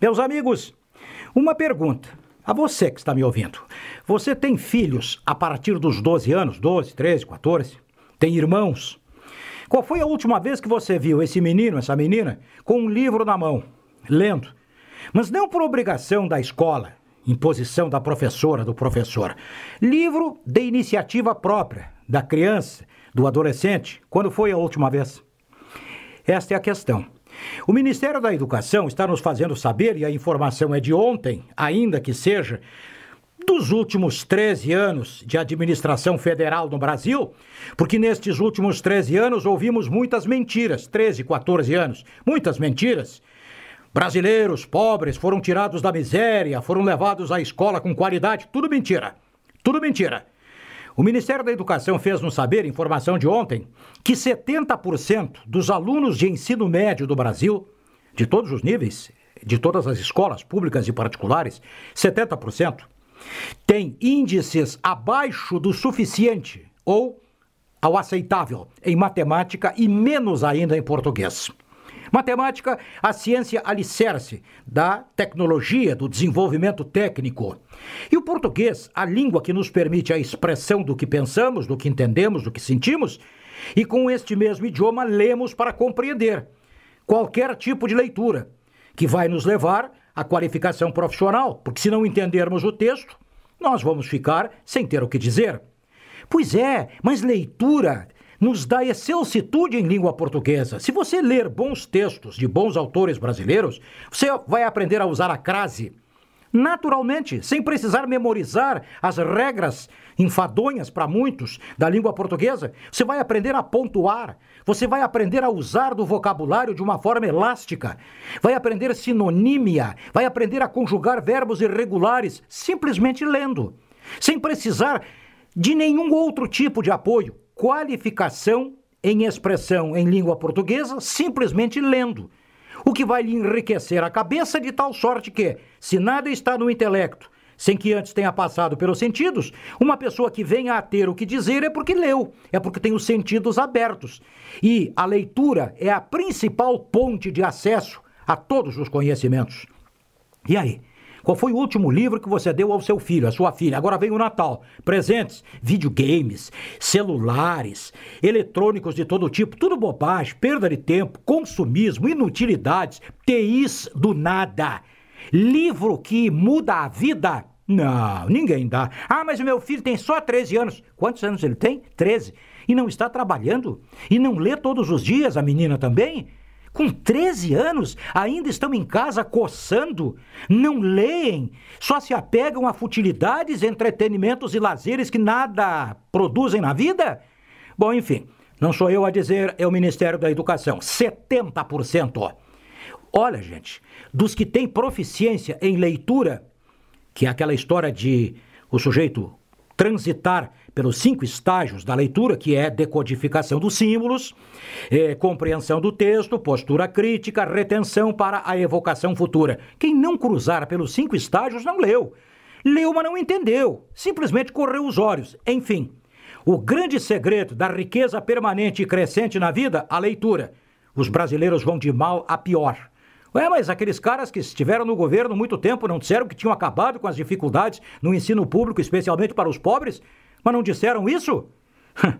Meus amigos, uma pergunta. A você que está me ouvindo. Você tem filhos a partir dos 12 anos? 12, 13, 14? Tem irmãos? Qual foi a última vez que você viu esse menino, essa menina, com um livro na mão, lendo? Mas não por obrigação da escola, imposição da professora, do professor. Livro de iniciativa própria, da criança, do adolescente. Quando foi a última vez? Esta é a questão. O Ministério da Educação está nos fazendo saber, e a informação é de ontem, ainda que seja, dos últimos 13 anos de administração federal no Brasil, porque nestes últimos 13 anos ouvimos muitas mentiras 13, 14 anos muitas mentiras. Brasileiros pobres foram tirados da miséria, foram levados à escola com qualidade, tudo mentira. Tudo mentira. O Ministério da Educação fez nos saber, informação de ontem, que 70% dos alunos de ensino médio do Brasil, de todos os níveis, de todas as escolas públicas e particulares, 70%, têm índices abaixo do suficiente ou ao aceitável em matemática e menos ainda em português. Matemática, a ciência alicerce da tecnologia, do desenvolvimento técnico. E o português, a língua que nos permite a expressão do que pensamos, do que entendemos, do que sentimos, e com este mesmo idioma lemos para compreender qualquer tipo de leitura, que vai nos levar à qualificação profissional, porque se não entendermos o texto, nós vamos ficar sem ter o que dizer. Pois é, mas leitura nos dá excelsitude em língua portuguesa. Se você ler bons textos de bons autores brasileiros, você vai aprender a usar a crase. Naturalmente, sem precisar memorizar as regras enfadonhas para muitos da língua portuguesa, você vai aprender a pontuar, você vai aprender a usar do vocabulário de uma forma elástica, vai aprender sinonímia, vai aprender a conjugar verbos irregulares simplesmente lendo, sem precisar de nenhum outro tipo de apoio qualificação em expressão em língua portuguesa simplesmente lendo. O que vai lhe enriquecer a cabeça de tal sorte que, se nada está no intelecto, sem que antes tenha passado pelos sentidos, uma pessoa que venha a ter o que dizer é porque leu, é porque tem os sentidos abertos. E a leitura é a principal ponte de acesso a todos os conhecimentos. E aí? Qual foi o último livro que você deu ao seu filho, à sua filha? Agora vem o Natal. Presentes, videogames, celulares, eletrônicos de todo tipo, tudo bobagem, perda de tempo, consumismo, inutilidades, TIs do nada. Livro que muda a vida? Não, ninguém dá. Ah, mas o meu filho tem só 13 anos. Quantos anos ele tem? 13. E não está trabalhando? E não lê todos os dias, a menina também? Com 13 anos, ainda estão em casa coçando, não leem, só se apegam a futilidades, entretenimentos e lazeres que nada produzem na vida? Bom, enfim, não sou eu a dizer, é o Ministério da Educação. 70%. Olha, gente, dos que têm proficiência em leitura, que é aquela história de o sujeito transitar pelos cinco estágios da leitura, que é decodificação dos símbolos, é, compreensão do texto, postura crítica, retenção para a evocação futura. Quem não cruzar pelos cinco estágios não leu. Leu, mas não entendeu. Simplesmente correu os olhos. Enfim, o grande segredo da riqueza permanente e crescente na vida, a leitura. Os brasileiros vão de mal a pior. Ué, mas aqueles caras que estiveram no governo muito tempo não disseram que tinham acabado com as dificuldades no ensino público, especialmente para os pobres? Mas não disseram isso?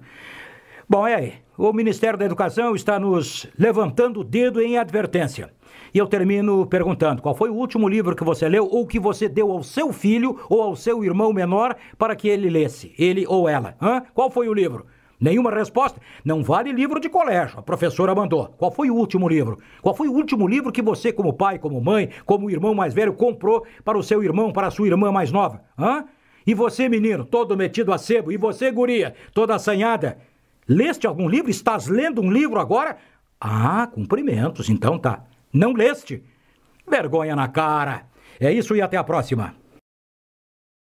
Bom, é aí. O Ministério da Educação está nos levantando o dedo em advertência. E eu termino perguntando: qual foi o último livro que você leu ou que você deu ao seu filho ou ao seu irmão menor para que ele lesse? Ele ou ela? Hã? Qual foi o livro? Nenhuma resposta? Não vale livro de colégio, a professora mandou. Qual foi o último livro? Qual foi o último livro que você, como pai, como mãe, como irmão mais velho, comprou para o seu irmão, para a sua irmã mais nova? Hã? E você, menino, todo metido a sebo? E você, guria, toda assanhada? Leste algum livro? Estás lendo um livro agora? Ah, cumprimentos, então tá. Não leste? Vergonha na cara. É isso e até a próxima.